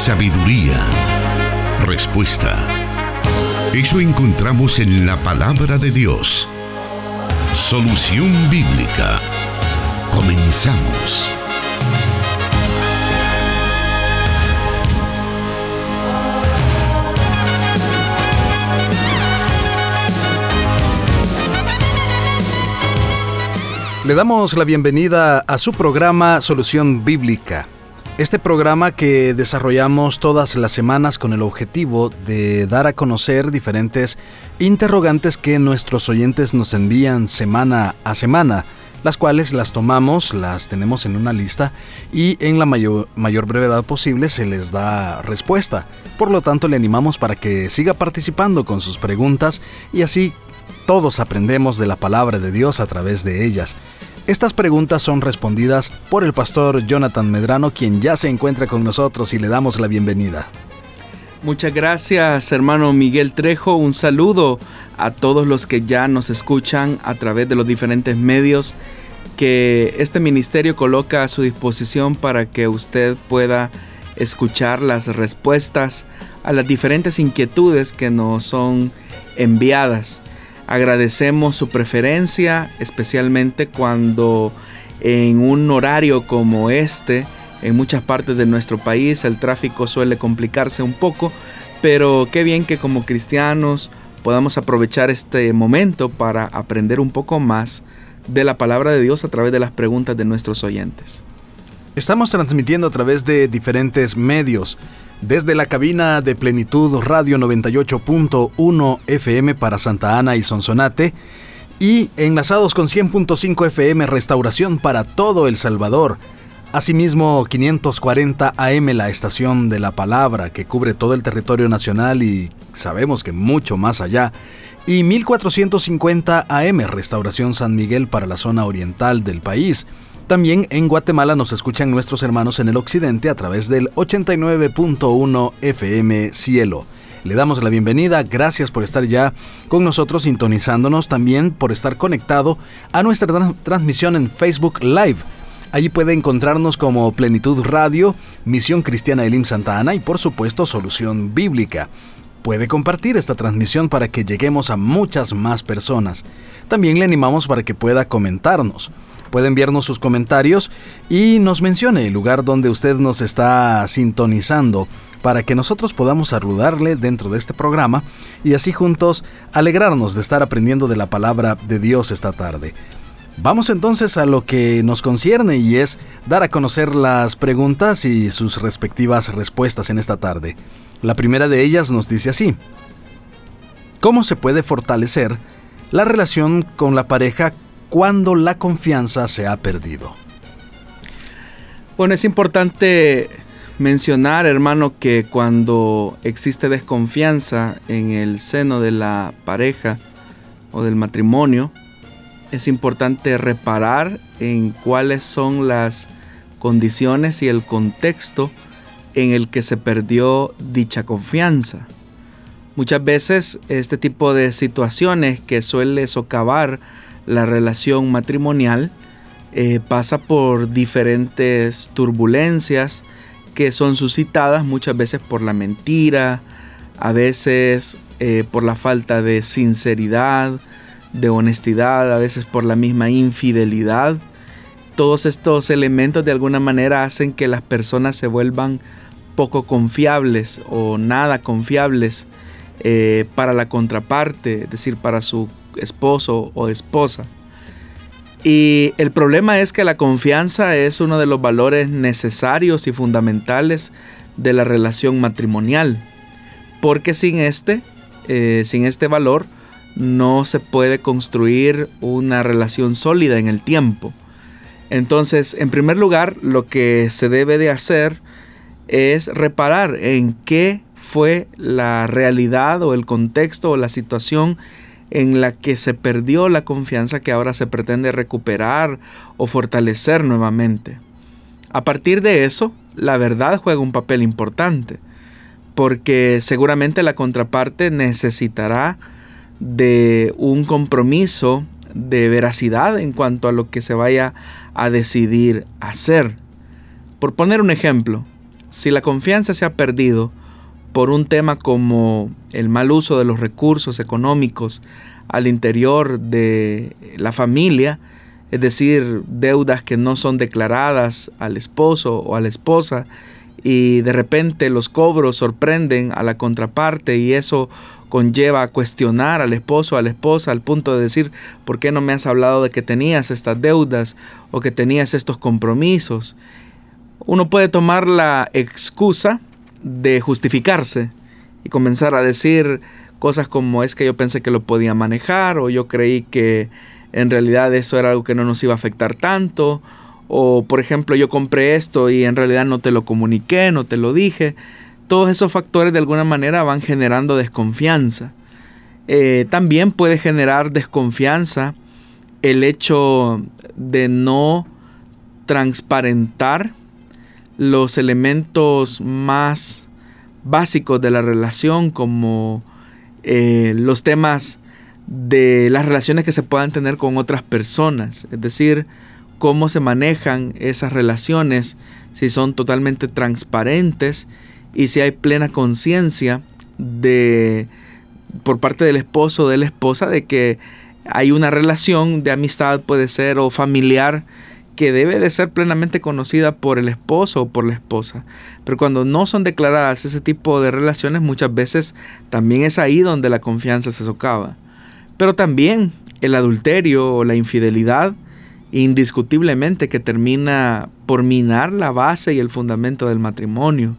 sabiduría, respuesta. Eso encontramos en la palabra de Dios. Solución bíblica. Comenzamos. Le damos la bienvenida a su programa Solución Bíblica. Este programa que desarrollamos todas las semanas con el objetivo de dar a conocer diferentes interrogantes que nuestros oyentes nos envían semana a semana, las cuales las tomamos, las tenemos en una lista y en la mayor, brevedad posible se les da respuesta. Por lo tanto, le animamos para que siga participando con sus preguntas y así todos aprendemos de la palabra de Dios a través de ellas. Estas preguntas son respondidas por el pastor Jonathan Medrano, quien ya se encuentra con nosotros y le damos la bienvenida. Muchas gracias, hermano Miguel Trejo. Un saludo a todos los que ya nos escuchan a través de los diferentes medios que este ministerio coloca a su disposición para que usted pueda escuchar las respuestas a las diferentes inquietudes que nos son enviadas. Agradecemos su preferencia, especialmente cuando en un horario como este, en muchas partes de nuestro país el tráfico suele complicarse un poco, pero qué bien que como cristianos podamos aprovechar este momento para aprender un poco más de la palabra de Dios a través de las preguntas de nuestros oyentes. Estamos transmitiendo a través de diferentes medios desde la cabina de Plenitud Radio 98.1 FM para Santa Ana y Sonsonate y enlazados con 100.5 FM Restauración para todo El Salvador. Asimismo, 540 AM la estación de la palabra que cubre todo el territorio nacional y sabemos que mucho más allá. Y 1450 AM Restauración San Miguel para la zona oriental del país. También en Guatemala nos escuchan nuestros hermanos en el occidente a través del 89.1 FM Cielo. Le damos la bienvenida, gracias por estar ya con nosotros sintonizándonos, también por estar conectado a nuestra transmisión en Facebook Live. Allí puede encontrarnos como Plenitud Radio, Misión Cristiana Elim Santa Ana y por supuesto Solución Bíblica. Puede compartir esta transmisión para que lleguemos a muchas más personas. También le animamos para que pueda comentarnos puede enviarnos sus comentarios y nos mencione el lugar donde usted nos está sintonizando para que nosotros podamos saludarle dentro de este programa y así juntos alegrarnos de estar aprendiendo de la palabra de Dios esta tarde. Vamos entonces a lo que nos concierne y es dar a conocer las preguntas y sus respectivas respuestas en esta tarde. La primera de ellas nos dice así. ¿Cómo se puede fortalecer la relación con la pareja cuando la confianza se ha perdido. Bueno, es importante mencionar, hermano, que cuando existe desconfianza en el seno de la pareja o del matrimonio, es importante reparar en cuáles son las condiciones y el contexto en el que se perdió dicha confianza. Muchas veces este tipo de situaciones que suele socavar la relación matrimonial eh, pasa por diferentes turbulencias que son suscitadas muchas veces por la mentira, a veces eh, por la falta de sinceridad, de honestidad, a veces por la misma infidelidad. Todos estos elementos de alguna manera hacen que las personas se vuelvan poco confiables o nada confiables eh, para la contraparte, es decir, para su esposo o esposa. Y el problema es que la confianza es uno de los valores necesarios y fundamentales de la relación matrimonial. Porque sin este, eh, sin este valor, no se puede construir una relación sólida en el tiempo. Entonces, en primer lugar, lo que se debe de hacer es reparar en qué fue la realidad o el contexto o la situación en la que se perdió la confianza que ahora se pretende recuperar o fortalecer nuevamente. A partir de eso, la verdad juega un papel importante, porque seguramente la contraparte necesitará de un compromiso de veracidad en cuanto a lo que se vaya a decidir hacer. Por poner un ejemplo, si la confianza se ha perdido por un tema como el mal uso de los recursos económicos al interior de la familia, es decir, deudas que no son declaradas al esposo o a la esposa, y de repente los cobros sorprenden a la contraparte y eso conlleva a cuestionar al esposo o a la esposa al punto de decir, ¿por qué no me has hablado de que tenías estas deudas o que tenías estos compromisos? Uno puede tomar la excusa de justificarse y comenzar a decir cosas como es que yo pensé que lo podía manejar o yo creí que en realidad eso era algo que no nos iba a afectar tanto o por ejemplo yo compré esto y en realidad no te lo comuniqué, no te lo dije. Todos esos factores de alguna manera van generando desconfianza. Eh, también puede generar desconfianza el hecho de no transparentar los elementos más básicos de la relación como eh, los temas de las relaciones que se puedan tener con otras personas. Es decir, cómo se manejan esas relaciones, si son totalmente transparentes y si hay plena conciencia de por parte del esposo o de la esposa de que hay una relación de amistad puede ser o familiar que debe de ser plenamente conocida por el esposo o por la esposa. Pero cuando no son declaradas ese tipo de relaciones, muchas veces también es ahí donde la confianza se socava. Pero también el adulterio o la infidelidad indiscutiblemente que termina por minar la base y el fundamento del matrimonio.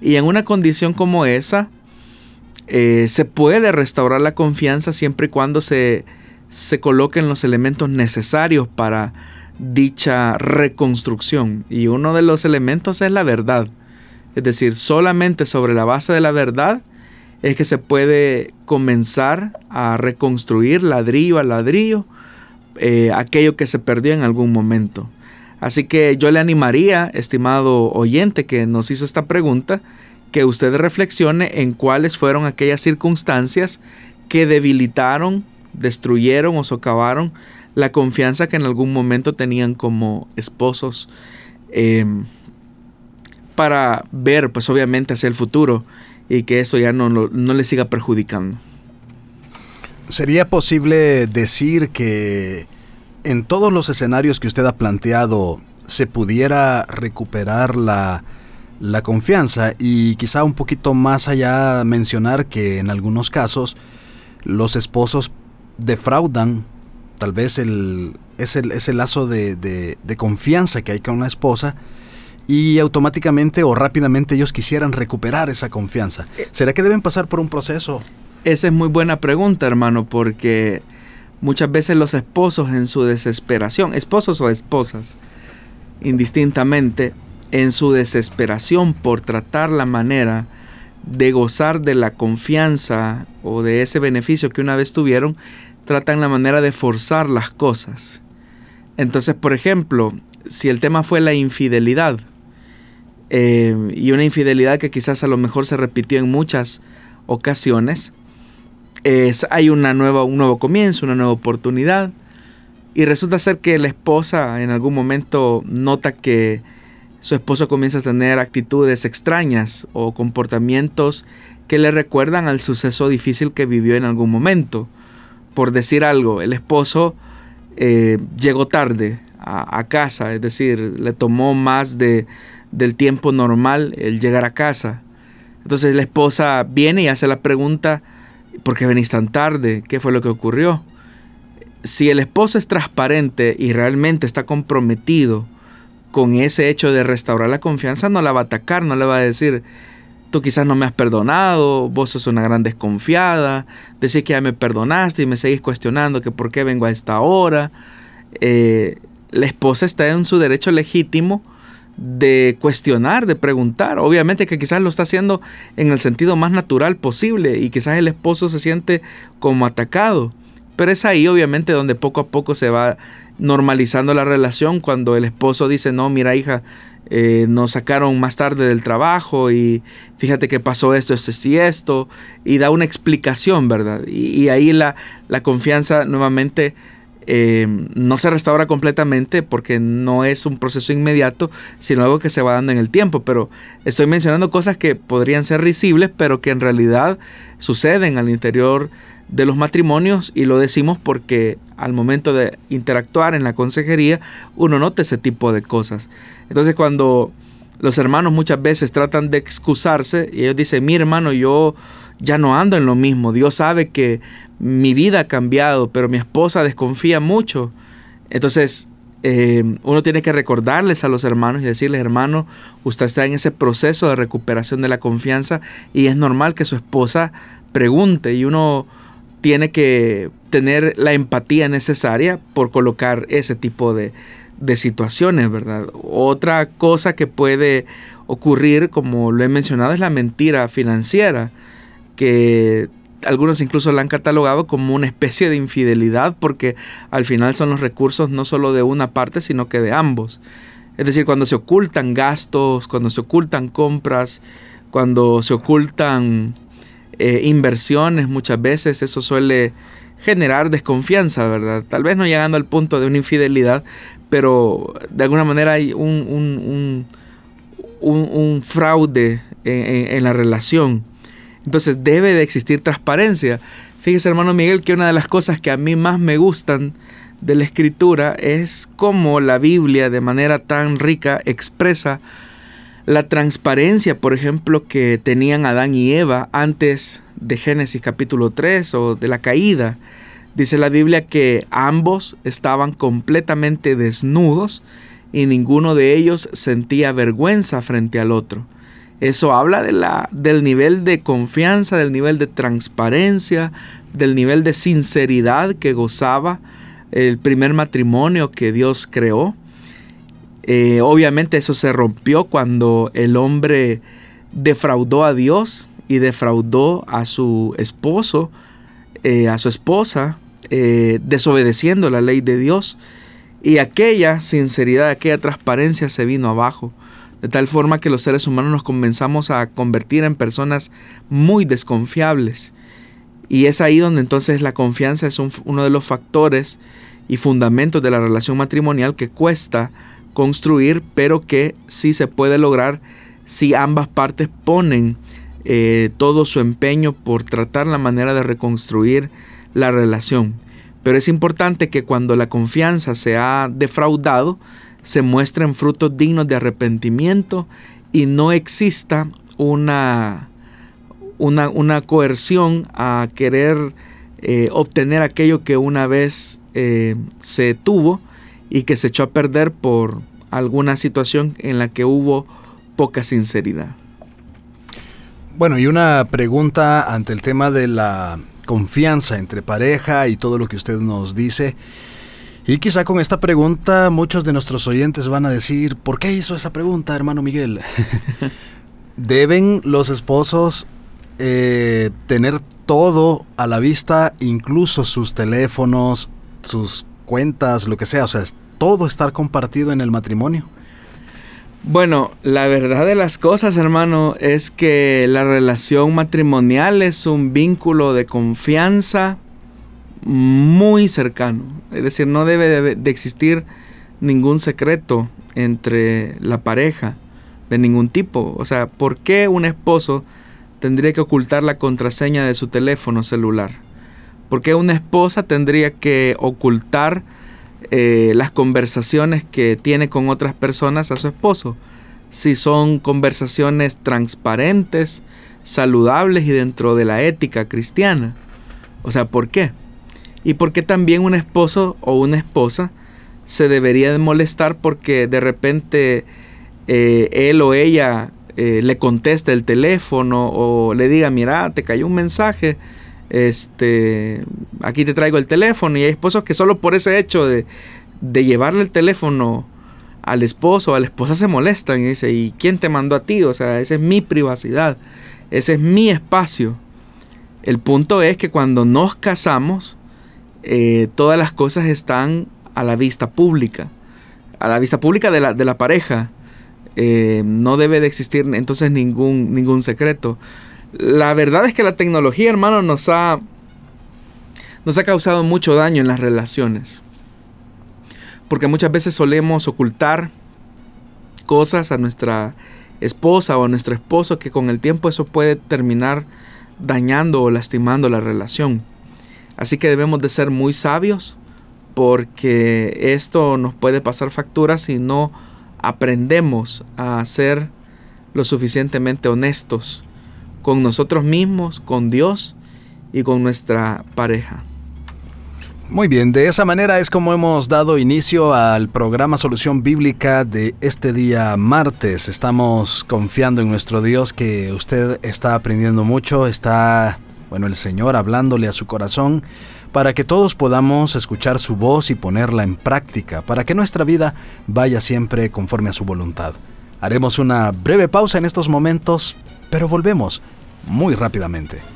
Y en una condición como esa, eh, se puede restaurar la confianza siempre y cuando se, se coloquen los elementos necesarios para dicha reconstrucción. Y uno de los elementos es la verdad. Es decir, solamente sobre la base de la verdad es que se puede comenzar a reconstruir ladrillo a ladrillo eh, aquello que se perdió en algún momento. Así que yo le animaría, estimado oyente que nos hizo esta pregunta, que usted reflexione en cuáles fueron aquellas circunstancias que debilitaron, destruyeron o socavaron la confianza que en algún momento tenían como esposos em, para ver pues obviamente hacia el futuro y que eso ya no, no, no le siga perjudicando. ¿Sería posible decir que en todos los escenarios que usted ha planteado se pudiera recuperar la, la confianza y quizá un poquito más allá mencionar que en algunos casos los esposos defraudan tal vez el, ese, ese lazo de, de, de, confianza que hay con una esposa y automáticamente o rápidamente ellos quisieran recuperar esa confianza. ¿Será que deben pasar por un proceso esa es muy buena pregunta, hermano, porque muchas veces los esposos en su desesperación, esposos o esposas, indistintamente, en su desesperación por tratar la manera de gozar de la confianza o de ese beneficio que una vez tuvieron, tratan la manera de forzar las cosas. Entonces, por ejemplo, si el tema fue la infidelidad, eh, y una infidelidad que quizás a lo mejor se repitió en muchas ocasiones, hay una nueva, un nuevo comienzo, una nueva oportunidad. Y resulta ser que la esposa en algún momento nota que su esposo comienza a tener actitudes extrañas o comportamientos que le recuerdan al suceso difícil que vivió en algún momento. Por decir algo, el esposo eh, llegó tarde a, casa, es decir, le tomó más de, del tiempo normal el llegar a casa. Entonces la esposa viene y hace la pregunta, ¿por qué venís tan tarde? ¿Qué fue lo que ocurrió? Si el esposo es transparente y realmente está comprometido con ese hecho de restaurar la confianza, no la va a atacar, no le va a decir, tú quizás no me has perdonado, vos sos una gran desconfiada, decís que ya me perdonaste y me seguís cuestionando que por qué vengo a esta hora. Eh, la esposa está en su derecho legítimo de cuestionar, de preguntar. Obviamente que quizás lo está haciendo en el sentido más natural posible y quizás el esposo se siente como atacado. Pero es ahí obviamente donde poco a poco se va normalizando la relación cuando el esposo dice, no, mira hija, eh, nos sacaron más tarde del trabajo y fíjate que pasó esto, esto, y esto, y da una explicación, ¿verdad? Y, ahí la, la confianza nuevamente eh, no se restaura completamente porque no es un proceso inmediato, sino algo que se va dando en el tiempo. Pero estoy mencionando cosas que podrían ser risibles, pero que en realidad suceden al interior de los matrimonios y lo decimos porque al momento de interactuar en la consejería uno nota ese tipo de cosas. Entonces cuando los hermanos muchas veces tratan de excusarse y ellos dicen, mi hermano, yo ya no ando en lo mismo, Dios sabe que mi vida ha cambiado, pero mi esposa desconfía mucho. Entonces, eh, uno tiene que recordarles a los hermanos y decirles, hermano, usted está en ese proceso de recuperación de la confianza y es normal que su esposa pregunte y uno tiene que tener la empatía necesaria por colocar ese tipo de, de situaciones, ¿verdad? Otra cosa que puede ocurrir, como lo he mencionado, es la mentira financiera, que algunos incluso la han catalogado como una especie de infidelidad porque al final son los recursos no solo de una parte, sino que de ambos. Es decir, cuando se ocultan gastos, cuando se ocultan compras, cuando se ocultan eh, inversiones, muchas veces eso suele generar desconfianza, ¿verdad? Tal vez no llegando al punto de una infidelidad, pero de alguna manera hay un, un, fraude en la relación. Entonces debe de existir transparencia. Fíjese hermano Miguel que una de las cosas que a mí más me gustan de la escritura es cómo la Biblia de manera tan rica expresa la transparencia, por ejemplo, que tenían Adán y Eva antes de Génesis capítulo 3 o de la caída. Dice la Biblia que ambos estaban completamente desnudos y ninguno de ellos sentía vergüenza frente al otro. Eso habla de la, del nivel de confianza, del nivel de transparencia, del nivel de sinceridad que gozaba el primer matrimonio que Dios creó. Eh, obviamente eso se rompió cuando el hombre defraudó a Dios y defraudó a su esposo, eh, a su esposa, eh, desobedeciendo la ley de Dios. Y aquella sinceridad, aquella transparencia se vino abajo de tal forma que los seres humanos nos comenzamos a convertir en personas muy desconfiables. Y es ahí donde entonces la confianza es uno de los factores y fundamentos de la relación matrimonial que cuesta construir, pero que sí se puede lograr si ambas partes ponen eh, todo su empeño por tratar la manera de reconstruir la relación. Pero es importante que cuando la confianza se ha defraudado, se muestren frutos dignos de arrepentimiento y no exista una, una, coerción a querer eh, obtener aquello que una vez eh, se tuvo y que se echó a perder por alguna situación en la que hubo poca sinceridad. Bueno, y una pregunta ante el tema de la confianza entre pareja y todo lo que usted nos dice. Y quizá con esta pregunta muchos de nuestros oyentes van a decir, ¿por qué hizo esa pregunta, hermano Miguel? ¿Deben los esposos eh, tener todo a la vista, incluso sus teléfonos, sus cuentas, lo que sea? O sea, todo estar compartido en el matrimonio. Bueno, la verdad de las cosas, hermano, es que la relación matrimonial es un vínculo de confianza, muy cercano. Es decir, no debe de, existir ningún secreto entre la pareja de ningún tipo. O sea, ¿por qué un esposo tendría que ocultar la contraseña de su teléfono celular? ¿Por qué una esposa tendría que ocultar eh, las conversaciones que tiene con otras personas a su esposo? Si son conversaciones transparentes, saludables y dentro de la ética cristiana. O sea, ¿por qué? y por qué también un esposo o una esposa se debería de molestar porque de repente eh, él o ella eh, le conteste el teléfono o le diga, mira, te cayó un mensaje, este, aquí te traigo el teléfono y hay esposos que solo por ese hecho de, de llevarle el teléfono al esposo o a la esposa se molestan y dice, ¿y quién te mandó a ti? O sea, esa es mi privacidad, ese es mi espacio. El punto es que cuando nos casamos, eh, todas las cosas están a la vista pública, a la vista pública de la, de la pareja. Eh, no debe de existir entonces ningún, ningún secreto. La verdad es que la tecnología, hermano, nos ha, nos ha causado mucho daño en las relaciones. porque muchas veces solemos ocultar cosas a nuestra esposa o a nuestro esposo que con el tiempo eso puede terminar dañando o lastimando la relación. Así que debemos de ser muy sabios porque esto nos puede pasar factura si no aprendemos a ser lo suficientemente honestos con nosotros mismos, con Dios y con nuestra pareja. Muy bien, de esa manera es como hemos dado inicio al programa Solución Bíblica de este día martes. Estamos confiando en nuestro Dios que usted está aprendiendo mucho, está, bueno, el Señor hablándole a su corazón para que todos podamos escuchar su voz y ponerla en práctica, para que nuestra vida vaya siempre conforme a su voluntad. Haremos una breve pausa en estos momentos, pero volvemos muy rápidamente.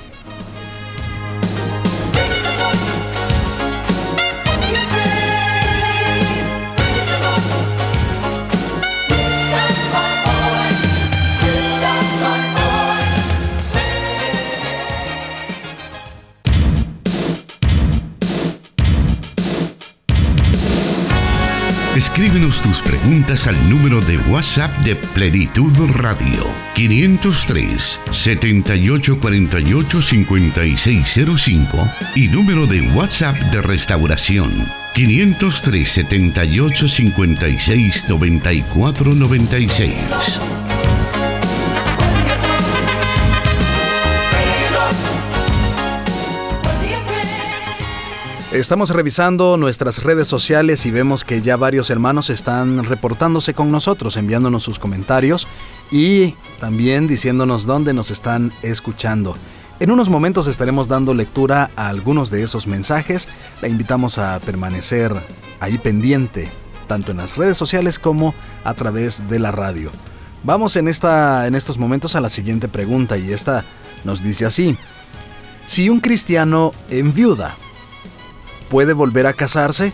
Escríbenos tus preguntas al número de WhatsApp de Plenitud Radio 503 7848 5605 y número de WhatsApp de Restauración 503 78 56 94 96. Estamos revisando nuestras redes sociales y vemos que ya varios hermanos están reportándose con nosotros, enviándonos sus comentarios y también diciéndonos dónde nos están escuchando. En unos momentos estaremos dando lectura a algunos de esos mensajes. La invitamos a permanecer ahí pendiente, tanto en las redes sociales como a través de la radio. Vamos en, esta, en estos momentos a la siguiente pregunta y esta nos dice así. Si un cristiano enviuda, puede volver a casarse?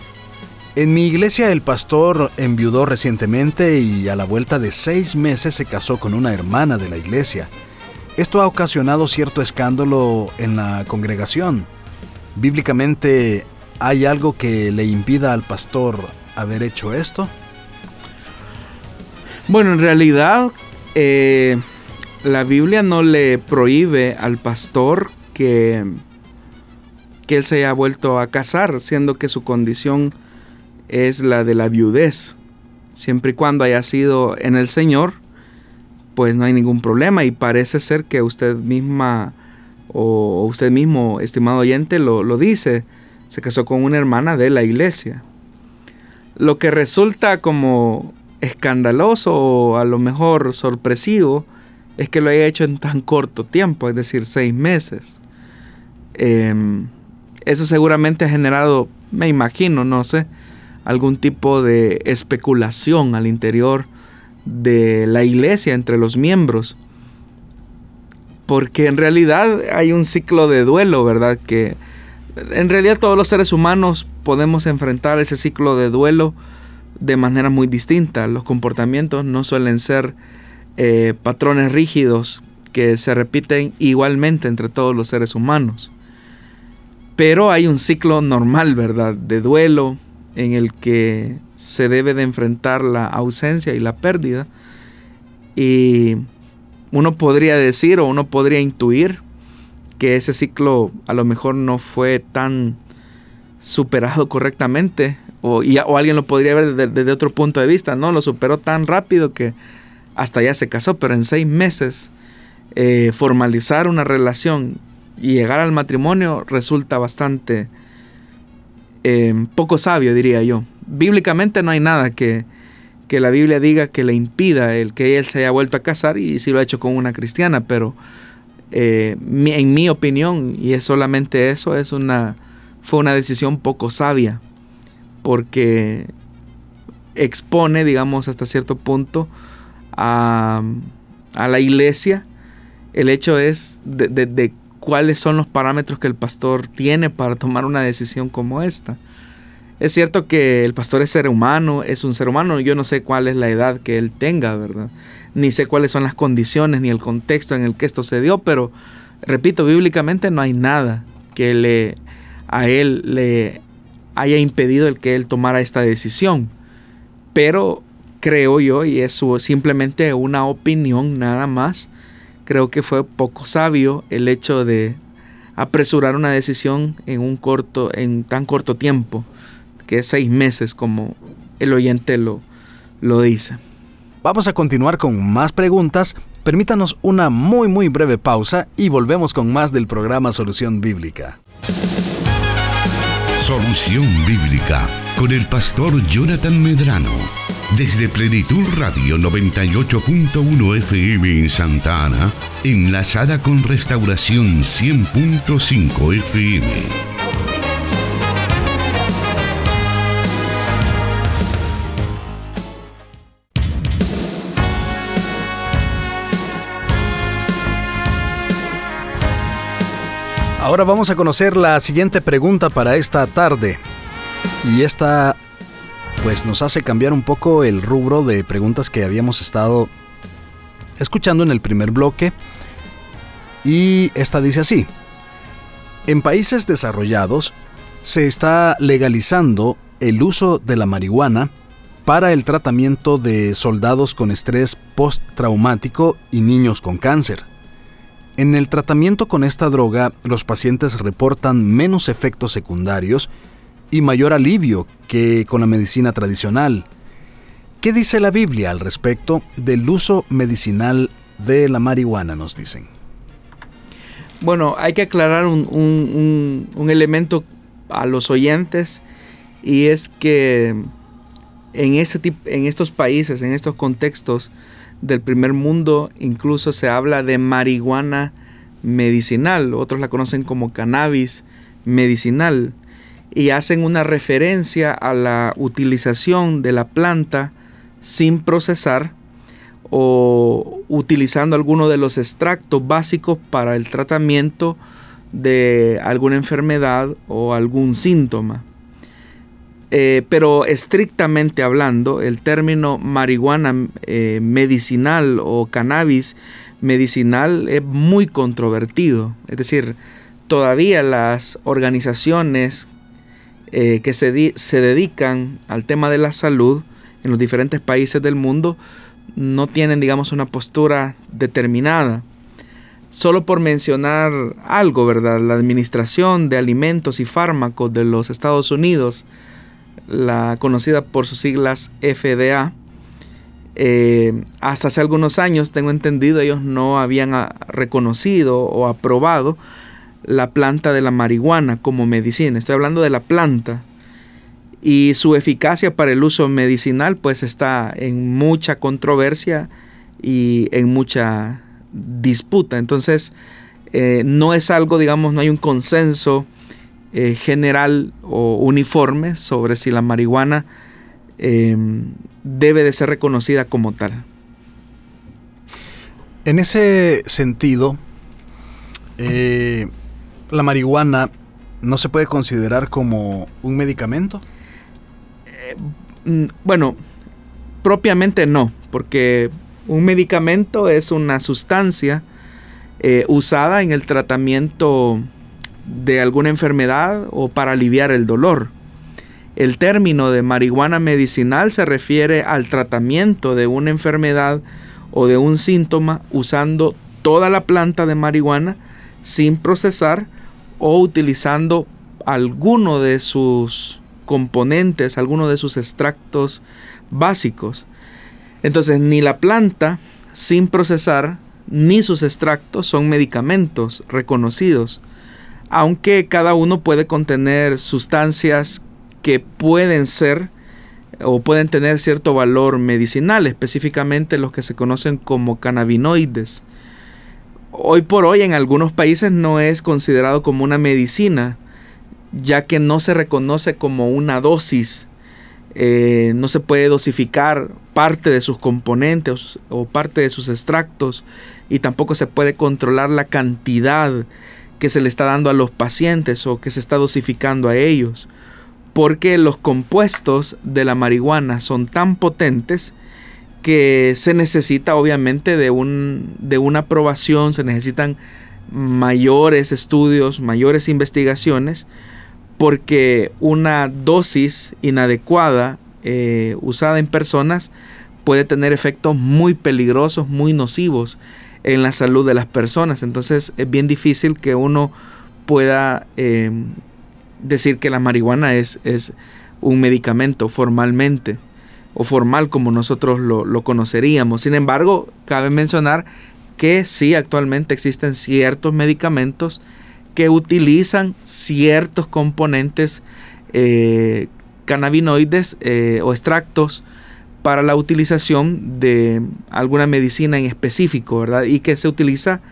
En mi iglesia el pastor enviudó recientemente y a la vuelta de seis meses se casó con una hermana de la iglesia. Esto ha ocasionado cierto escándalo en la congregación. Bíblicamente, ¿hay algo que le impida al pastor haber hecho esto? Bueno, en realidad eh, la Biblia no le prohíbe al pastor que que él se haya vuelto a casar, siendo que su condición es la de la viudez. Siempre y cuando haya sido en el Señor, pues no hay ningún problema y parece ser que usted misma o usted mismo, estimado oyente, lo, lo dice. Se casó con una hermana de la iglesia. Lo que resulta como escandaloso o a lo mejor sorpresivo es que lo haya hecho en tan corto tiempo, es decir, seis meses. Eh, eso seguramente ha generado, me imagino, no sé, algún tipo de especulación al interior de la iglesia entre los miembros. Porque en realidad hay un ciclo de duelo, ¿verdad? Que en realidad todos los seres humanos podemos enfrentar ese ciclo de duelo de manera muy distinta. Los comportamientos no suelen ser eh, patrones rígidos que se repiten igualmente entre todos los seres humanos. Pero hay un ciclo normal, ¿verdad? De duelo en el que se debe de enfrentar la ausencia y la pérdida. Y uno podría decir o uno podría intuir que ese ciclo a lo mejor no fue tan superado correctamente o, alguien lo podría ver desde, otro punto de vista, ¿no? Lo superó tan rápido que hasta ya se casó, pero en seis meses eh, formalizar una relación y llegar al matrimonio resulta bastante eh, poco sabio, diría yo. Bíblicamente no hay nada que, que, la Biblia diga que le impida el que él se haya vuelto a casar y si lo ha hecho con una cristiana, pero eh, en mi opinión, y es solamente eso, es una, fue una decisión poco sabia, porque expone, digamos, hasta cierto punto a, a la iglesia. El hecho es de, de, cuáles son los parámetros que el pastor tiene para tomar una decisión como esta. Es cierto que el pastor es ser humano, es un ser humano, yo no sé cuál es la edad que él tenga, ¿verdad? Ni sé cuáles son las condiciones ni el contexto en el que esto se dio, pero repito, bíblicamente no hay nada que le a él le haya impedido el que él tomara esta decisión. Pero creo yo, y es simplemente una opinión nada más, creo que fue poco sabio el hecho de apresurar una decisión en un corto, en tan corto tiempo, que es seis meses como el oyente lo, lo dice. Vamos a continuar con más preguntas. Permítanos una muy muy breve pausa y volvemos con más del programa Solución Bíblica. Solución Bíblica con el pastor Jonathan Medrano. Desde Plenitud Radio 98.1 FM en Santa Ana, enlazada con Restauración 100.5 FM. Ahora vamos a conocer la siguiente pregunta para esta tarde. Y esta pues nos hace cambiar un poco el rubro de preguntas que habíamos estado escuchando en el primer bloque. Y esta dice así. En países desarrollados se está legalizando el uso de la marihuana para el tratamiento de soldados con estrés postraumático y niños con cáncer. En el tratamiento con esta droga, los pacientes reportan menos efectos secundarios y mayor alivio que con la medicina tradicional. ¿Qué dice la Biblia al respecto del uso medicinal de la marihuana? Nos dicen. Bueno, hay que aclarar un, elemento a los oyentes y es que en, ese en estos países, en estos contextos, del primer mundo incluso se habla de marihuana medicinal, otros la conocen como cannabis medicinal y hacen una referencia a la utilización de la planta sin procesar o utilizando alguno de los extractos básicos para el tratamiento de alguna enfermedad o algún síntoma. Eh, pero estrictamente hablando, el término marihuana eh, medicinal o cannabis medicinal es muy controvertido. Es decir, todavía las organizaciones eh, que se, se dedican al tema de la salud en los diferentes países del mundo no tienen, digamos, una postura determinada. Solo por mencionar algo, ¿verdad? La Administración de Alimentos y Fármacos de los Estados Unidos la conocida por sus siglas FDA. Eh, hasta hace algunos años, tengo entendido, ellos no habían ah, reconocido o aprobado la planta de la marihuana como medicina. Estoy hablando de la planta. Y su eficacia para el uso medicinal pues está en mucha controversia y en mucha disputa. Entonces, eh, no es algo, digamos, no hay un consenso eh, general o uniforme sobre si la marihuana em, debe de ser reconocida como tal. En ese sentido, eh, la marihuana no se puede considerar como un medicamento. Eh, mm, bueno, propiamente no, porque un medicamento es una sustancia usada en el tratamiento de alguna enfermedad o para aliviar el dolor. El término de marihuana medicinal se refiere al tratamiento de una enfermedad o de un síntoma usando toda la planta de marihuana sin procesar o utilizando alguno de sus componentes, alguno de sus extractos básicos. Entonces, ni la planta sin procesar ni sus extractos son medicamentos reconocidos aunque cada uno puede contener sustancias que pueden ser o pueden tener cierto valor medicinal, específicamente los que se conocen como cannabinoides. Hoy por hoy en algunos países no es considerado como una medicina, ya que no se reconoce como una dosis, eh, no se puede dosificar parte de sus componentes o parte de sus extractos y tampoco se puede controlar la cantidad que se le está dando a los pacientes o que se está dosificando a ellos. Porque los compuestos de la marihuana son tan potentes que se necesita obviamente de, un, de una aprobación, se necesitan mayores estudios, mayores investigaciones porque una dosis inadecuada eh, usada en personas puede tener efectos muy peligrosos, muy nocivos en la salud de las personas. Entonces es bien difícil que uno pueda eh, decir que la marihuana es, es, un medicamento formalmente o formal como nosotros lo, conoceríamos. Sin embargo, cabe mencionar que sí, actualmente existen ciertos medicamentos que utilizan ciertos componentes eh, cannabinoides eh, o extractos para la utilización de alguna medicina en específico, ¿verdad? Y que se utiliza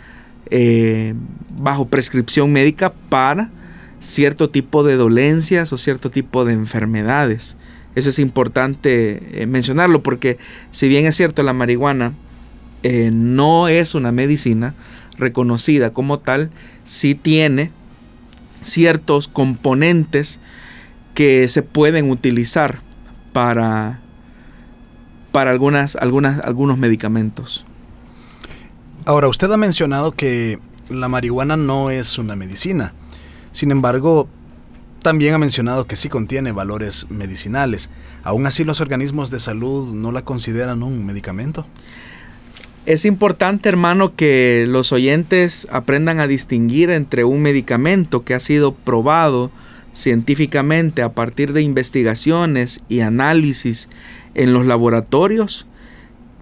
eh, bajo prescripción médica para cierto tipo de dolencias o cierto tipo de enfermedades. Eso es importante mencionarlo porque si bien es cierto la marihuana no es una medicina reconocida como tal, sí tiene ciertos componentes que se pueden utilizar para, para algunas, algunas, algunos medicamentos. Ahora, usted ha mencionado que la marihuana no es una medicina. Sin embargo, también ha mencionado que sí contiene valores medicinales. ¿Aún así los organismos de salud no la consideran un medicamento? Es importante, hermano, que los oyentes aprendan a distinguir entre un medicamento que ha sido probado científicamente a partir de investigaciones y análisis en los laboratorios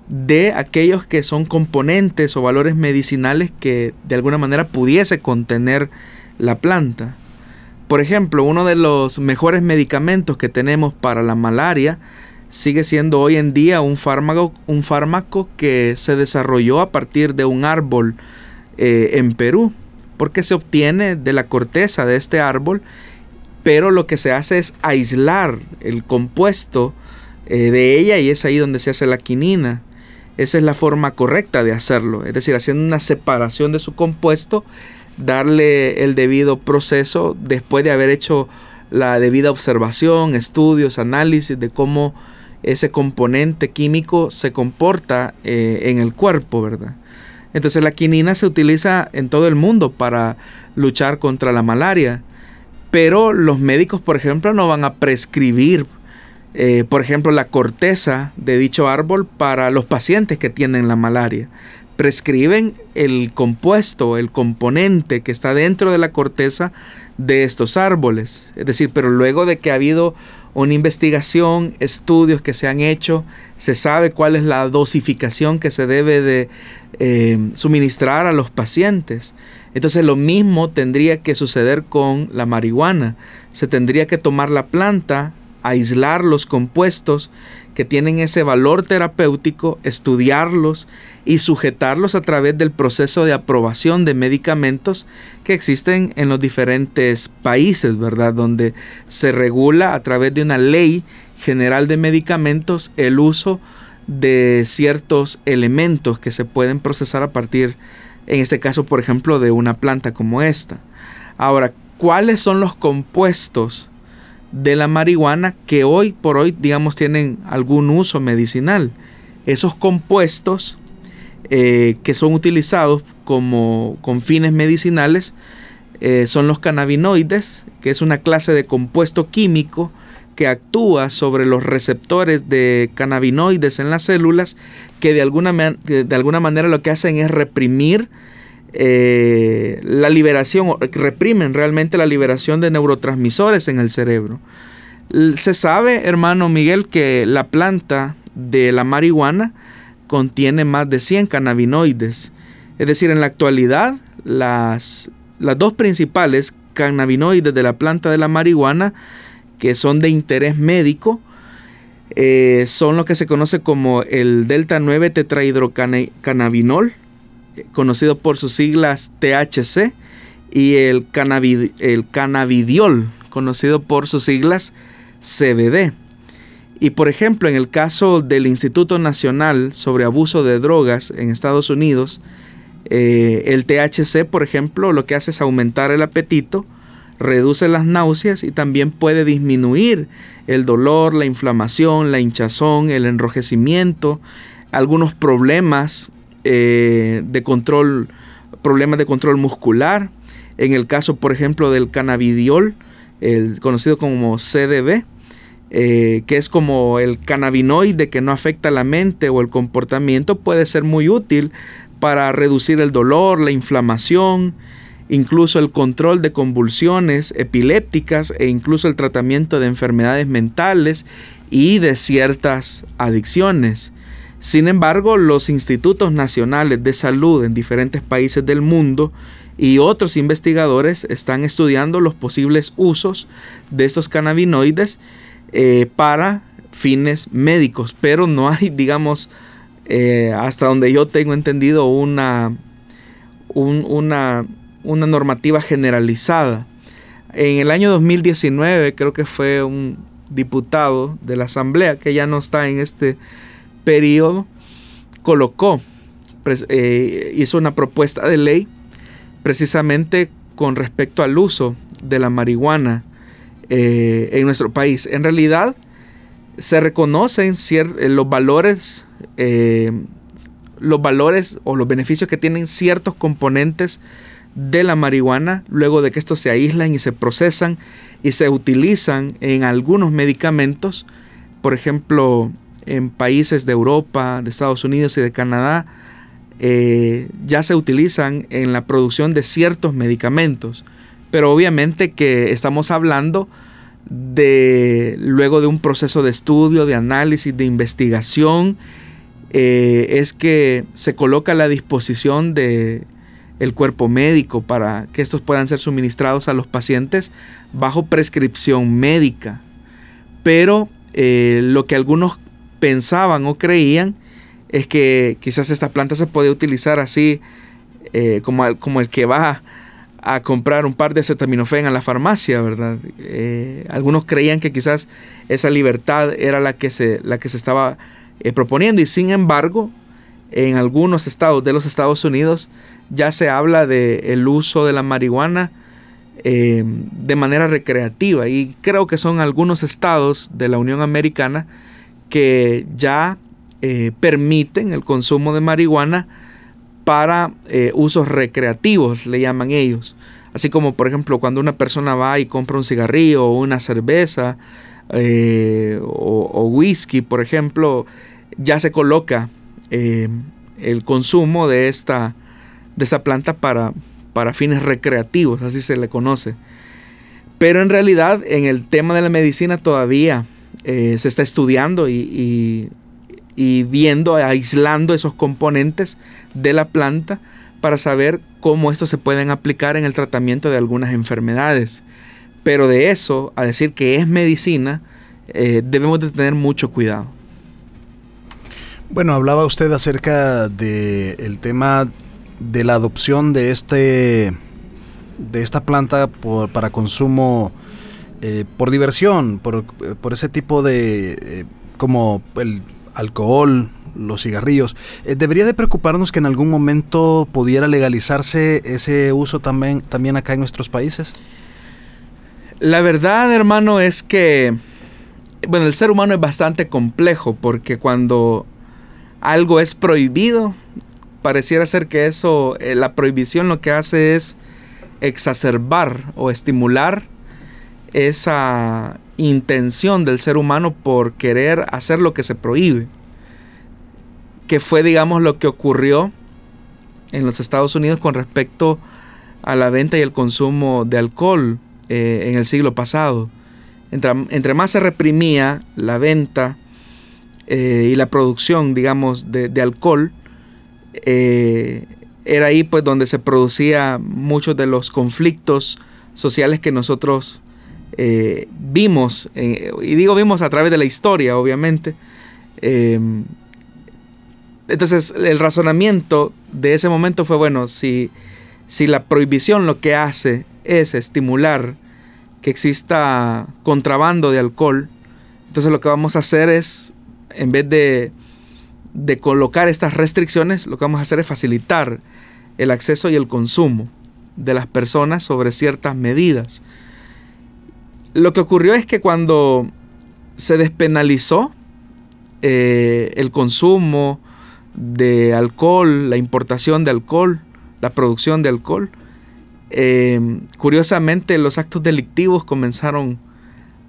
de aquellos que son componentes o valores medicinales que de alguna manera pudiese contener la planta. Por ejemplo, uno de los mejores medicamentos que tenemos para la malaria sigue siendo hoy en día un fármaco, un que se desarrolló a partir de un árbol eh, en Perú, porque se obtiene de la corteza de este árbol, pero lo que se hace es aislar el compuesto eh, de ella y es ahí donde se hace la quinina. Esa es la forma correcta de hacerlo, es decir, haciendo una separación de su compuesto, darle el debido proceso después de haber hecho la debida observación, estudios, análisis de cómo ese componente químico se comporta eh, en el cuerpo, ¿verdad? Entonces la quinina se utiliza en todo el mundo para luchar contra la malaria, pero los médicos, por ejemplo, no van a prescribir, eh, por ejemplo, la corteza de dicho árbol para los pacientes que tienen la malaria. Prescriben el compuesto, el componente que está dentro de la corteza de estos árboles. Es decir, pero luego de que ha habido una investigación, estudios que se han hecho, se sabe cuál es la dosificación que se debe de eh, suministrar a los pacientes. Entonces lo mismo tendría que suceder con la marihuana. Se tendría que tomar la planta, aislar los compuestos que tienen ese valor terapéutico, estudiarlos y sujetarlos a través del proceso de aprobación de medicamentos que existen en los diferentes países, ¿verdad? Donde se regula a través de una ley general de medicamentos el uso de ciertos elementos que se pueden procesar a partir, en este caso, por ejemplo, de una planta como esta. Ahora, ¿cuáles son los compuestos de la marihuana que hoy por hoy, digamos, tienen algún uso medicinal? Esos compuestos eh, que son utilizados como, con fines medicinales eh, son los cannabinoides, que es una clase de compuesto químico que actúa sobre los receptores de cannabinoides en las células, que de alguna, de alguna manera lo que hacen es reprimir eh, la liberación, reprimen realmente la liberación de neurotransmisores en el cerebro. Se sabe, hermano Miguel, que la planta de la marihuana contiene más de 100 cannabinoides. Es decir, en la actualidad, las, las dos principales cannabinoides de la planta de la marihuana, que son de interés médico, eh, son lo que se conoce como el delta 9 tetrahidrocannabinol, conocido por sus siglas THC, y el, el cannabidiol, conocido por sus siglas CBD. Y por ejemplo, en el caso del Instituto Nacional sobre Abuso de Drogas en Estados Unidos, eh, el THC, por ejemplo, lo que hace es aumentar el apetito, reduce las náuseas y también puede disminuir el dolor, la inflamación, la hinchazón, el enrojecimiento, algunos problemas eh, de control, problemas de control muscular. En el caso, por ejemplo, del cannabidiol, el conocido como CDB, eh, que es como el cannabinoide que no afecta la mente o el comportamiento, puede ser muy útil para reducir el dolor, la inflamación, incluso el control de convulsiones epilépticas e incluso el tratamiento de enfermedades mentales y de ciertas adicciones. Sin embargo, los institutos nacionales de salud en diferentes países del mundo y otros investigadores están estudiando los posibles usos de estos cannabinoides eh, para fines médicos, pero no hay, digamos, eh, hasta donde yo tengo entendido, una, una, una normativa generalizada. En el año 2019 creo que fue un diputado de la Asamblea, que ya no está en este periodo, colocó, eh, hizo una propuesta de ley precisamente con respecto al uso de la marihuana eh, en nuestro país. En realidad se reconocen eh, los valores, los valores o los beneficios que tienen ciertos componentes de la marihuana luego de que estos se aíslan y se procesan y se utilizan en algunos medicamentos, por ejemplo, en países de Europa, de Estados Unidos y de Canadá, eh, ya se utilizan en la producción de ciertos medicamentos. Pero obviamente que estamos hablando de luego de un proceso de estudio, de análisis, de investigación, eh, es que se coloca a la disposición de el cuerpo médico para que estos puedan ser suministrados a los pacientes bajo prescripción médica. Pero eh, lo que algunos pensaban o creían es que quizás esta planta se puede utilizar así eh, como, como, el que va a comprar un par de acetaminofén a la farmacia, ¿verdad? Eh, algunos creían que quizás esa libertad era la que se, la que se estaba proponiendo y sin embargo en algunos estados de los Estados Unidos ya se habla del el uso de la marihuana eh, de manera recreativa y creo que son algunos estados de la Unión Americana que ya eh, permiten el consumo de marihuana para eh, usos recreativos, le llaman ellos. Así como por ejemplo cuando una persona va y compra un cigarrillo o una cerveza o, o, whisky, por ejemplo, ya se coloca el consumo de esta, de esta planta para, para fines recreativos, así se le conoce. Pero en realidad en el tema de la medicina todavía eh, se está estudiando y, y, viendo, aislando esos componentes de la planta para saber cómo estos se pueden aplicar en el tratamiento de algunas enfermedades. Pero de eso, a decir que es medicina, eh, debemos de tener mucho cuidado. Bueno, hablaba usted acerca del el tema de la adopción de este de esta planta para consumo eh, por diversión, por, ese tipo de eh, como el alcohol, los cigarrillos. Eh, ¿Debería de preocuparnos que en algún momento pudiera legalizarse ese uso también, también acá en nuestros países? La verdad, hermano, es que bueno, el ser humano es bastante complejo porque cuando algo es prohibido, pareciera ser que eso, la prohibición lo que hace es exacerbar o estimular esa intención del ser humano por querer hacer lo que se prohíbe. Que fue, digamos, lo que ocurrió en los Estados Unidos con respecto a la venta y el consumo de alcohol eh, en el siglo pasado. Entre, más se reprimía la venta eh, y la producción, digamos, de alcohol, eh, era ahí pues donde se producía muchos de los conflictos sociales que nosotros eh, vimos, y digo vimos a través de la historia, obviamente. Em, entonces el razonamiento de ese momento fue, bueno, si, si la prohibición lo que hace es estimular que exista contrabando de alcohol, entonces lo que vamos a hacer es, en vez de de colocar estas restricciones, lo que vamos a hacer es facilitar el acceso y el consumo de las personas sobre ciertas medidas. Lo que ocurrió es que cuando se despenalizó eh, el consumo de alcohol, la importación de alcohol, la producción de alcohol, eh, curiosamente los actos delictivos comenzaron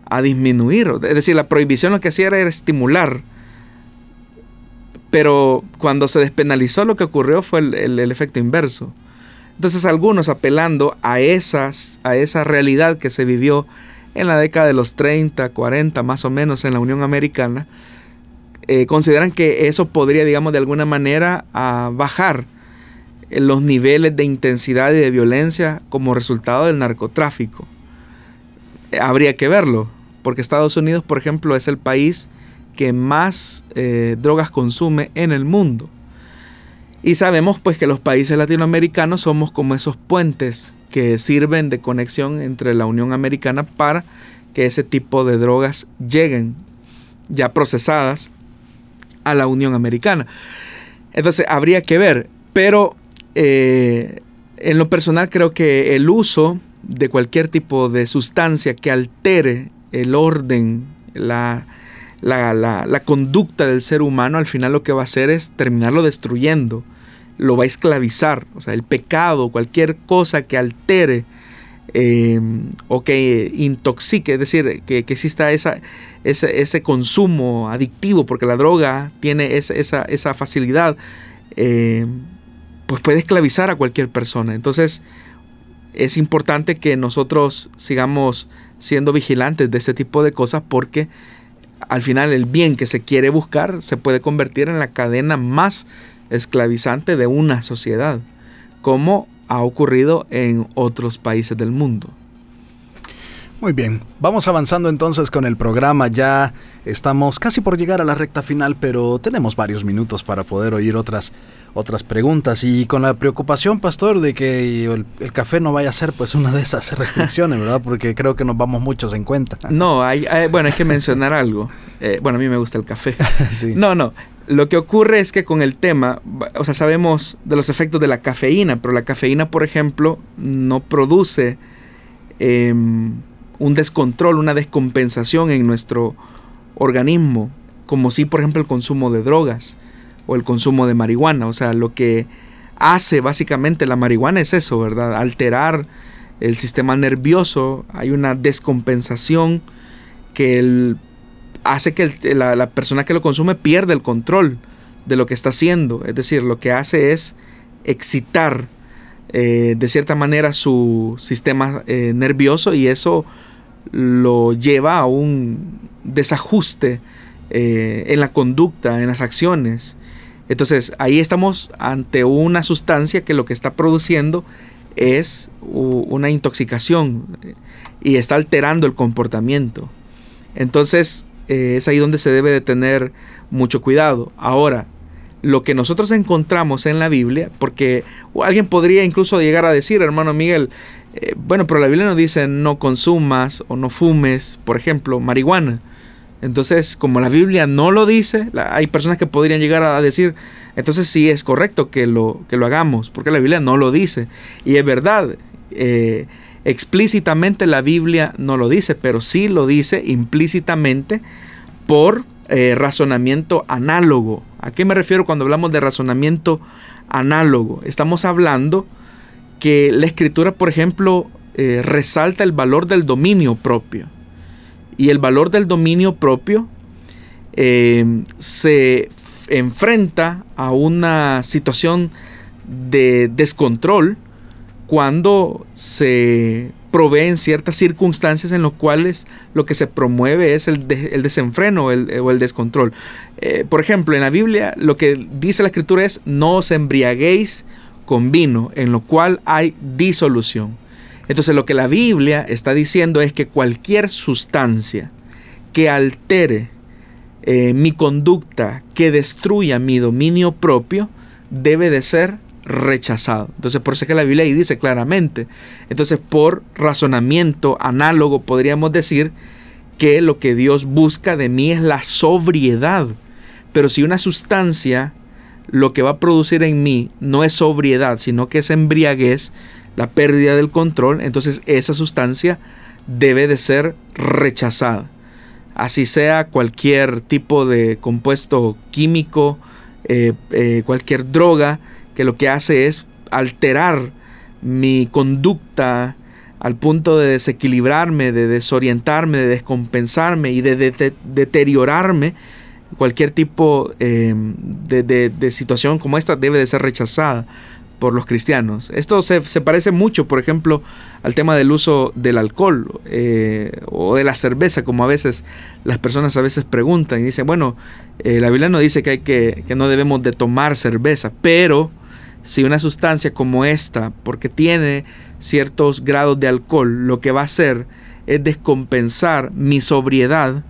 a disminuir. Es decir, la prohibición lo que hacía era estimular. Pero cuando se despenalizó lo que ocurrió fue el, efecto inverso. Entonces algunos apelando a, esas, a esa realidad que se vivió en la década de los 30, 40 más o menos en la Unión Americana, eh, consideran que eso podría, digamos, de alguna manera bajar los niveles de intensidad y de violencia como resultado del narcotráfico. Eh, habría que verlo, porque Estados Unidos, por ejemplo, es el país que más eh, drogas consume en el mundo. Y sabemos pues que los países latinoamericanos somos como esos puentes que sirven de conexión entre la Unión Americana para que ese tipo de drogas lleguen ya procesadas a la Unión Americana. Entonces habría que ver, pero eh, en lo personal creo que el uso de cualquier tipo de sustancia que altere el orden, la, la, conducta del ser humano, al final lo que va a hacer es terminarlo destruyendo, lo va a esclavizar. O sea, el pecado, cualquier cosa que altere em, o que intoxique, es decir, que, exista esa, ese, consumo adictivo, porque la droga tiene esa, esa facilidad. Eh, pues puede esclavizar a cualquier persona. Entonces es importante que nosotros sigamos siendo vigilantes de este tipo de cosas porque al final el bien que se quiere buscar se puede convertir en la cadena más esclavizante de una sociedad, como ha ocurrido en otros países del mundo. Muy bien, vamos avanzando entonces con el programa. Ya estamos casi por llegar a la recta final, pero tenemos varios minutos para poder oír otras otras preguntas y con la preocupación, pastor, de que el, café no vaya a ser pues una de esas restricciones, ¿verdad? Porque creo que nos vamos muchos en cuenta. No, hay, bueno, hay que mencionar algo. Eh, bueno, a mí me gusta el café. No, no. Lo que ocurre es que con el tema, o sea, sabemos de los efectos de la cafeína, pero la cafeína, por ejemplo, no produce em, un descontrol, una descompensación en nuestro organismo, como si, por ejemplo, el consumo de drogas o el consumo de marihuana. O sea, lo que hace básicamente la marihuana es eso, ¿verdad? Alterar el sistema nervioso, hay una descompensación que hace que la, persona que lo consume pierda el control de lo que está haciendo. Es decir, lo que hace es excitar eh, de cierta manera su sistema eh, nervioso y eso lo lleva a un desajuste eh, en la conducta, en las acciones. Entonces ahí estamos ante una sustancia que lo que está produciendo es una intoxicación y está alterando el comportamiento. Entonces eh, es ahí donde se debe de tener mucho cuidado. Ahora, lo que nosotros encontramos en la Biblia, porque alguien podría incluso llegar a decir, hermano Miguel, eh, bueno, pero la Biblia no dice no consumas o no fumes, por ejemplo, marihuana. Entonces, como la Biblia no lo dice, hay personas que podrían llegar a decir, entonces sí es correcto que lo, que lo hagamos, porque la Biblia no lo dice. Y es verdad, eh, explícitamente la Biblia no lo dice, pero sí lo dice implícitamente por eh, razonamiento análogo. ¿A qué me refiero cuando hablamos de razonamiento análogo? Estamos hablando que la escritura, por ejemplo, eh, resalta el valor del dominio propio y el valor del dominio propio eh, se enfrenta a una situación de descontrol cuando se proveen ciertas circunstancias en las cuales lo que se promueve es el, desenfreno o el descontrol. Eh, por ejemplo, en la Biblia lo que dice la escritura es no os embriaguéis con vino, en lo cual hay disolución. Entonces lo que la Biblia está diciendo es que cualquier sustancia que altere eh, mi conducta, que destruya mi dominio propio, debe de ser rechazado. Entonces por eso es que la Biblia ahí dice claramente. Entonces por razonamiento análogo podríamos decir que lo que Dios busca de mí es la sobriedad. Pero si una sustancia lo que va a producir en mí no es sobriedad, sino que es embriaguez, la pérdida del control, entonces esa sustancia debe de ser rechazada. Así sea cualquier tipo de compuesto químico, eh, eh, cualquier droga, que lo que hace es alterar mi conducta al punto de desequilibrarme, de desorientarme, de descompensarme y de, deteriorarme, cualquier tipo em, de, situación como esta debe de ser rechazada por los cristianos. Esto se, parece mucho, por ejemplo, al tema del uso del alcohol eh, o de la cerveza, como a veces las personas a veces preguntan y dicen, bueno, eh, la Biblia no dice que, hay que, que no debemos de tomar cerveza, pero si una sustancia como esta, porque tiene ciertos grados de alcohol, lo que va a hacer es descompensar mi sobriedad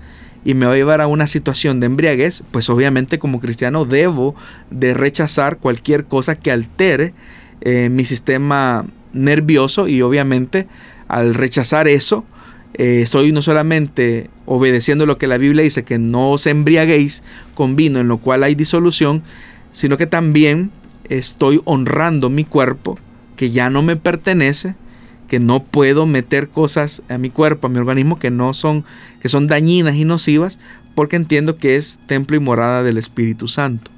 y me va a llevar a una situación de embriaguez, pues obviamente como cristiano debo de rechazar cualquier cosa que altere eh, mi sistema nervioso y obviamente al rechazar eso eh, estoy no solamente obedeciendo lo que la Biblia dice que no os embriaguéis con vino en lo cual hay disolución, sino que también estoy honrando mi cuerpo que ya no me pertenece, que no puedo meter cosas a mi cuerpo, a mi organismo que no son que son dañinas y nocivas, porque entiendo que es templo y morada del Espíritu Santo.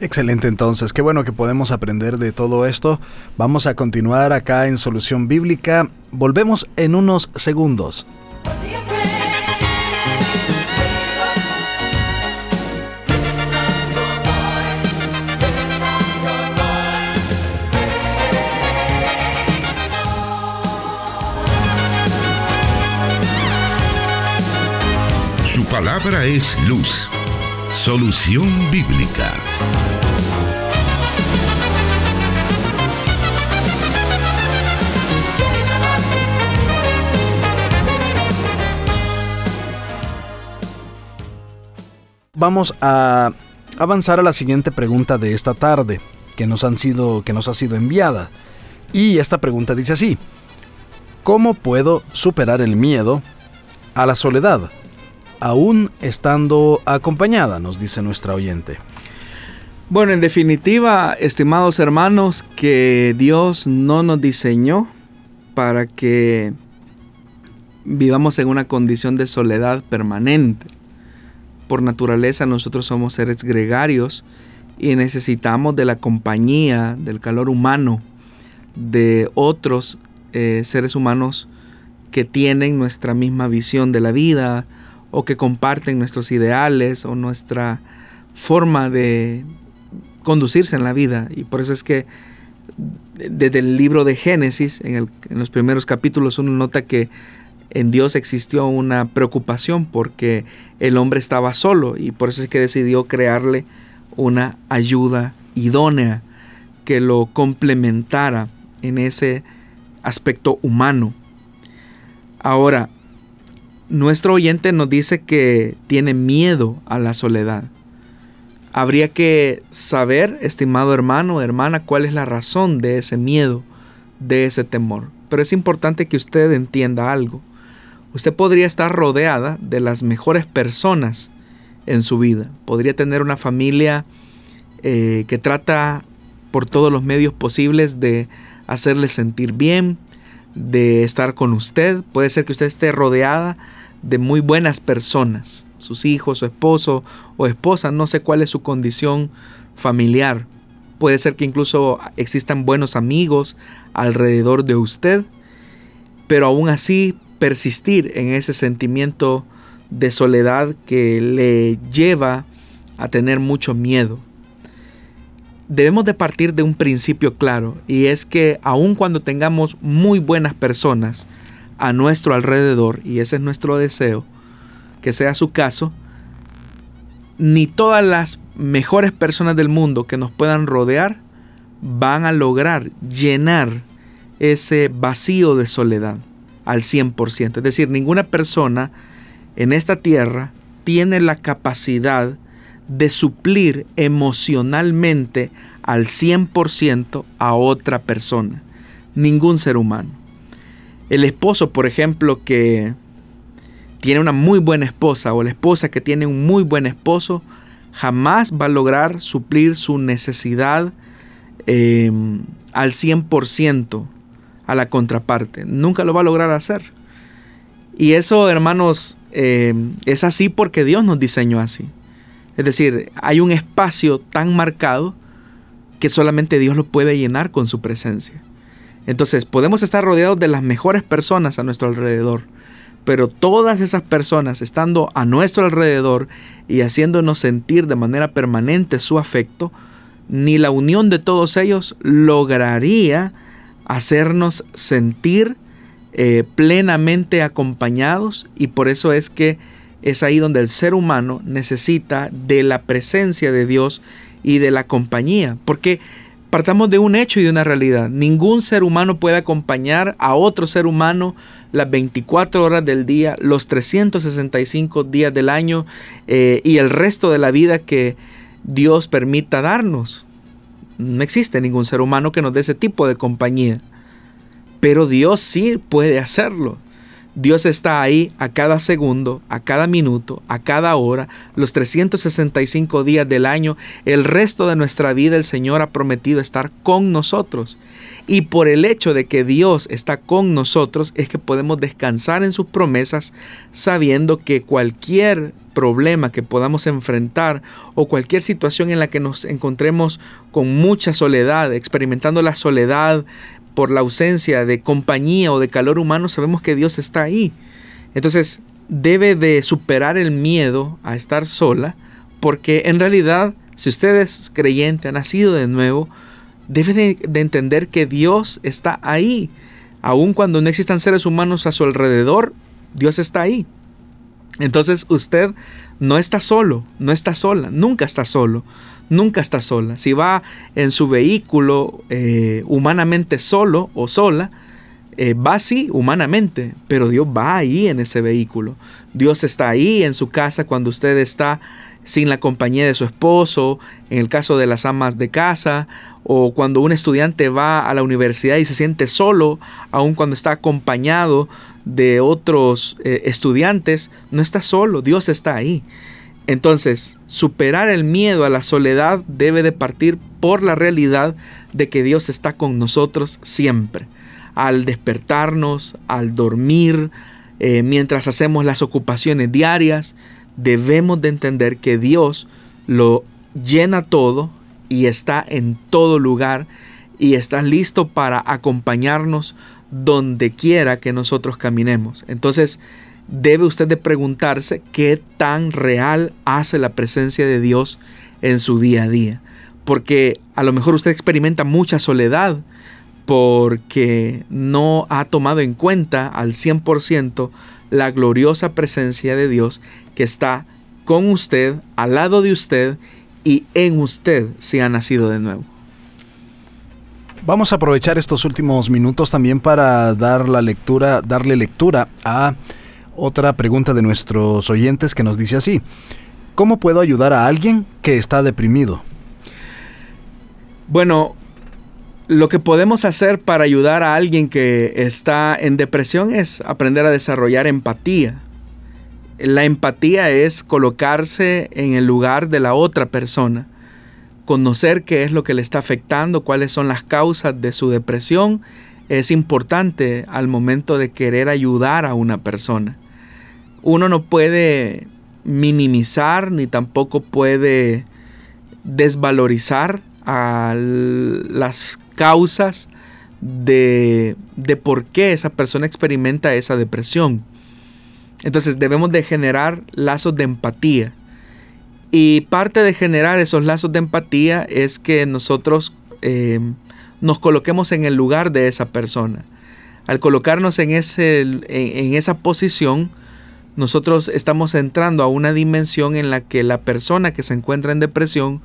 Excelente entonces, qué bueno que podemos aprender de todo esto. Vamos a continuar acá en Solución Bíblica. Volvemos en unos segundos. Palabra es luz. Solución bíblica. Vamos a avanzar a la siguiente pregunta de esta tarde, que nos, han sido, que nos ha sido enviada. Y esta pregunta dice así, ¿cómo puedo superar el miedo a la soledad? Aún estando acompañada, nos dice nuestra oyente. Bueno, en definitiva, estimados hermanos, que Dios no nos diseñó para que vivamos en una condición de soledad permanente. Por naturaleza nosotros somos seres gregarios y necesitamos de la compañía, del calor humano, de otros eh, seres humanos que tienen nuestra misma visión de la vida, o que comparten nuestros ideales o nuestra forma de conducirse en la vida. Y por eso es que desde el libro de Génesis, en, los primeros capítulos, uno nota que en Dios existió una preocupación porque el hombre estaba solo y por eso es que decidió crearle una ayuda idónea que lo complementara en ese aspecto humano. Ahora, nuestro oyente nos dice que tiene miedo a la soledad. Habría que saber, estimado hermano o hermana, cuál es la razón de ese miedo, de ese temor. Pero es importante que usted entienda algo. Usted podría estar rodeada de las mejores personas en su vida. Podría tener una familia eh, que trata por todos los medios posibles de hacerle sentir bien, de estar con usted. Puede ser que usted esté rodeada de muy buenas personas, sus hijos, su esposo o esposa, no sé cuál es su condición familiar. Puede ser que incluso existan buenos amigos alrededor de usted, pero aún así persistir en ese sentimiento de soledad que le lleva a tener mucho miedo. Debemos de partir de un principio claro y es que aun cuando tengamos muy buenas personas a nuestro alrededor, y ese es nuestro deseo, que sea su caso, ni todas las mejores personas del mundo que nos puedan rodear van a lograr llenar ese vacío de soledad al 100%. Es decir, ninguna persona en esta tierra tiene la capacidad de suplir emocionalmente al 100% a otra persona. Ningún ser humano. El esposo, por ejemplo, que tiene una muy buena esposa o la esposa que tiene un muy buen esposo, jamás va a lograr suplir su necesidad em, al 100% a la contraparte. Nunca lo va a lograr hacer. Y eso, hermanos, em, es así porque Dios nos diseñó así. Es decir, hay un espacio tan marcado que solamente Dios lo puede llenar con su presencia. Entonces podemos estar rodeados de las mejores personas a nuestro alrededor, pero todas esas personas estando a nuestro alrededor y haciéndonos sentir de manera permanente su afecto, ni la unión de todos ellos lograría hacernos sentir eh, plenamente acompañados y por eso es que es ahí donde el ser humano necesita de la presencia de Dios y de la compañía, porque partamos de un hecho y de una realidad. Ningún ser humano puede acompañar a otro ser humano las 24 horas del día, los 365 días del año eh, y el resto de la vida que Dios permita darnos. No existe ningún ser humano que nos dé ese tipo de compañía. Pero Dios sí puede hacerlo. Dios está ahí a cada segundo, a cada minuto, a cada hora, los 365 días del año, el resto de nuestra vida el Señor ha prometido estar con nosotros. Y por el hecho de que Dios está con nosotros es que podemos descansar en sus promesas sabiendo que cualquier problema que podamos enfrentar o cualquier situación en la que nos encontremos con mucha soledad, experimentando la soledad, por la ausencia de compañía o de calor humano, sabemos que Dios está ahí. Entonces debe de superar el miedo a estar sola, porque en realidad, si usted es creyente, ha nacido de nuevo, debe de, entender que Dios está ahí. Aun cuando no existan seres humanos a su alrededor, Dios está ahí. Entonces usted no está solo, no está sola, nunca está solo nunca está sola. Si va en su vehículo eh, humanamente solo o sola, eh, va así humanamente, pero Dios va ahí en ese vehículo. Dios está ahí en su casa cuando usted está sin la compañía de su esposo, en el caso de las amas de casa, o cuando un estudiante va a la universidad y se siente solo, aun cuando está acompañado de otros eh, estudiantes, no está solo, Dios está ahí. Entonces, superar el miedo a la soledad debe de partir por la realidad de que Dios está con nosotros siempre. Al despertarnos, al dormir, eh, mientras hacemos las ocupaciones diarias, debemos de entender que Dios lo llena todo y está en todo lugar y está listo para acompañarnos donde quiera que nosotros caminemos. Entonces, debe usted de preguntarse qué tan real hace la presencia de Dios en su día a día. Porque a lo mejor usted experimenta mucha soledad porque no ha tomado en cuenta al 100% la gloriosa presencia de Dios que está con usted, al lado de usted y en usted si ha nacido de nuevo. Vamos a aprovechar estos últimos minutos también para dar la lectura, darle lectura a otra pregunta de nuestros oyentes que nos dice así, ¿cómo puedo ayudar a alguien que está deprimido? Bueno, lo que podemos hacer para ayudar a alguien que está en depresión es aprender a desarrollar empatía. La empatía es colocarse en el lugar de la otra persona, conocer qué es lo que le está afectando, cuáles son las causas de su depresión, es importante al momento de querer ayudar a una persona uno no puede minimizar ni tampoco puede desvalorizar a las causas de, de por qué esa persona experimenta esa depresión. Entonces debemos de generar lazos de empatía. Y parte de generar esos lazos de empatía es que nosotros eh, nos coloquemos en el lugar de esa persona. Al colocarnos en, ese, en esa posición, nosotros estamos entrando a una dimensión en la que la persona que se encuentra en depresión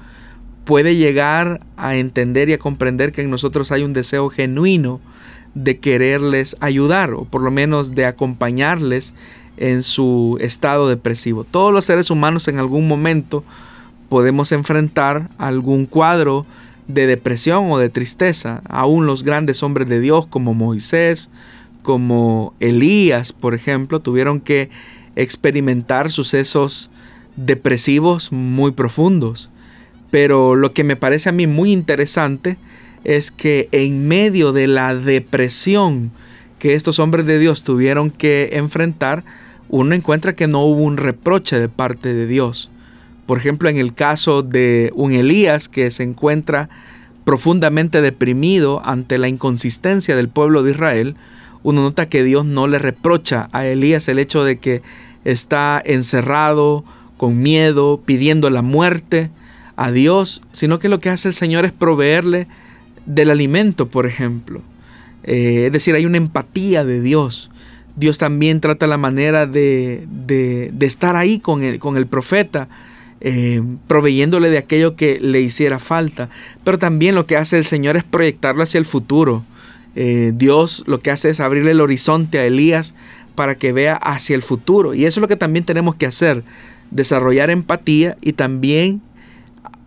puede llegar a entender y a comprender que en nosotros hay un deseo genuino de quererles ayudar o por lo menos de acompañarles en su estado depresivo. Todos los seres humanos en algún momento podemos enfrentar algún cuadro de depresión o de tristeza. Aún los grandes hombres de Dios como Moisés, como Elías, por ejemplo, tuvieron que experimentar sucesos depresivos muy profundos. Pero lo que me parece a mí muy interesante es que en medio de la depresión que estos hombres de Dios tuvieron que enfrentar, uno encuentra que no hubo un reproche de parte de Dios. Por ejemplo, en el caso de un Elías que se encuentra profundamente deprimido ante la inconsistencia del pueblo de Israel, uno nota que Dios no le reprocha a Elías el hecho de que está encerrado, con miedo, pidiendo la muerte a Dios, sino que lo que hace el Señor es proveerle del alimento, por ejemplo. Eh, es decir, hay una empatía de Dios. Dios también trata la manera de, de, estar ahí con el, con el profeta, eh, proveyéndole de aquello que le hiciera falta. Pero también lo que hace el Señor es proyectarlo hacia el futuro. Eh, Dios lo que hace es abrirle el horizonte a Elías para que vea hacia el futuro. Y eso es lo que también tenemos que hacer, desarrollar empatía y también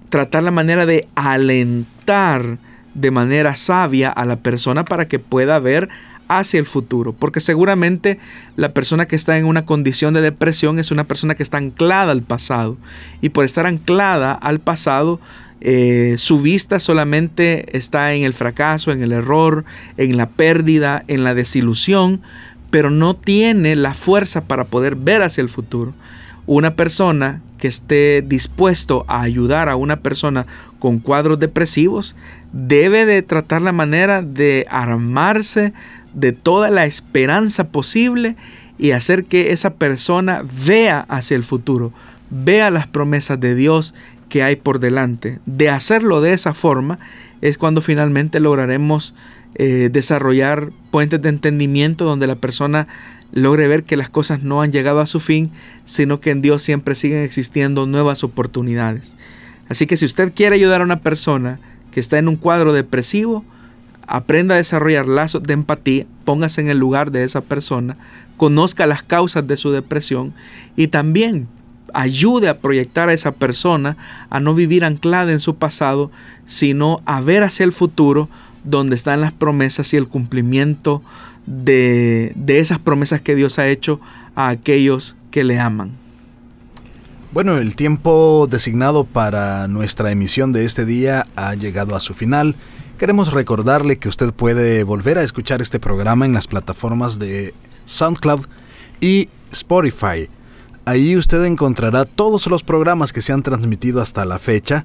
tratar la manera de alentar de manera sabia a la persona para que pueda ver hacia el futuro, porque seguramente la persona que está en una condición de depresión es una persona que está anclada al pasado y por estar anclada al pasado eh, su vista solamente está en el fracaso, en el error, en la pérdida, en la desilusión, pero no tiene la fuerza para poder ver hacia el futuro. Una persona que esté dispuesto a ayudar a una persona con cuadros depresivos debe de tratar la manera de armarse de toda la esperanza posible y hacer que esa persona vea hacia el futuro, vea las promesas de Dios que hay por delante. De hacerlo de esa forma es cuando finalmente lograremos eh, desarrollar puentes de entendimiento donde la persona logre ver que las cosas no han llegado a su fin, sino que en Dios siempre siguen existiendo nuevas oportunidades. Así que si usted quiere ayudar a una persona que está en un cuadro depresivo, aprenda a desarrollar lazos de empatía, póngase en el lugar de esa persona, conozca las causas de su depresión y también ayude a proyectar a esa persona a no vivir anclada en su pasado, sino a ver hacia el futuro donde están las promesas y el cumplimiento de, de esas promesas que Dios ha hecho a aquellos que le aman. Bueno, el tiempo designado para nuestra emisión de este día ha llegado a su final. Queremos recordarle que usted puede volver a escuchar este programa en las plataformas de SoundCloud y Spotify. Ahí usted encontrará todos los programas que se han transmitido hasta la fecha.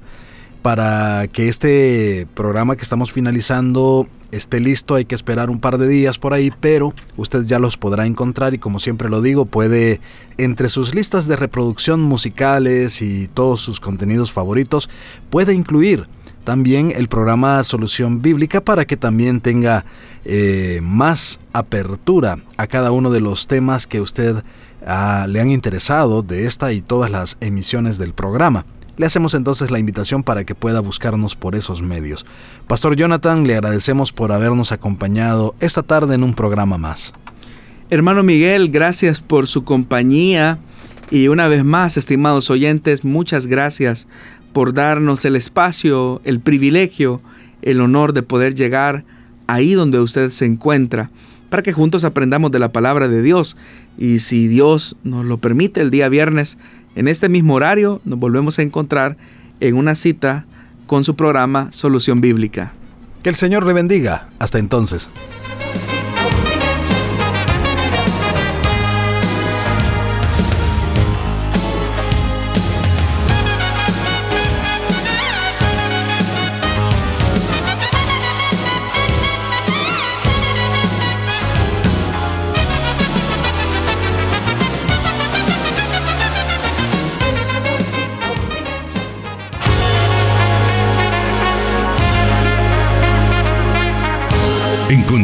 Para que este programa que estamos finalizando esté listo hay que esperar un par de días por ahí, pero usted ya los podrá encontrar y como siempre lo digo, puede entre sus listas de reproducción musicales y todos sus contenidos favoritos, puede incluir también el programa Solución Bíblica para que también tenga eh, más apertura a cada uno de los temas que usted le han interesado de esta y todas las emisiones del programa. Le hacemos entonces la invitación para que pueda buscarnos por esos medios. Pastor Jonathan, le agradecemos por habernos acompañado esta tarde en un programa más. Hermano Miguel, gracias por su compañía y una vez más, estimados oyentes, muchas gracias por darnos el espacio, el privilegio, el honor de poder llegar ahí donde usted se encuentra, para que juntos aprendamos de la palabra de Dios. Y si Dios nos lo permite, el día viernes, en este mismo horario, nos volvemos a encontrar en una cita con su programa Solución Bíblica. Que el Señor le bendiga. Hasta entonces.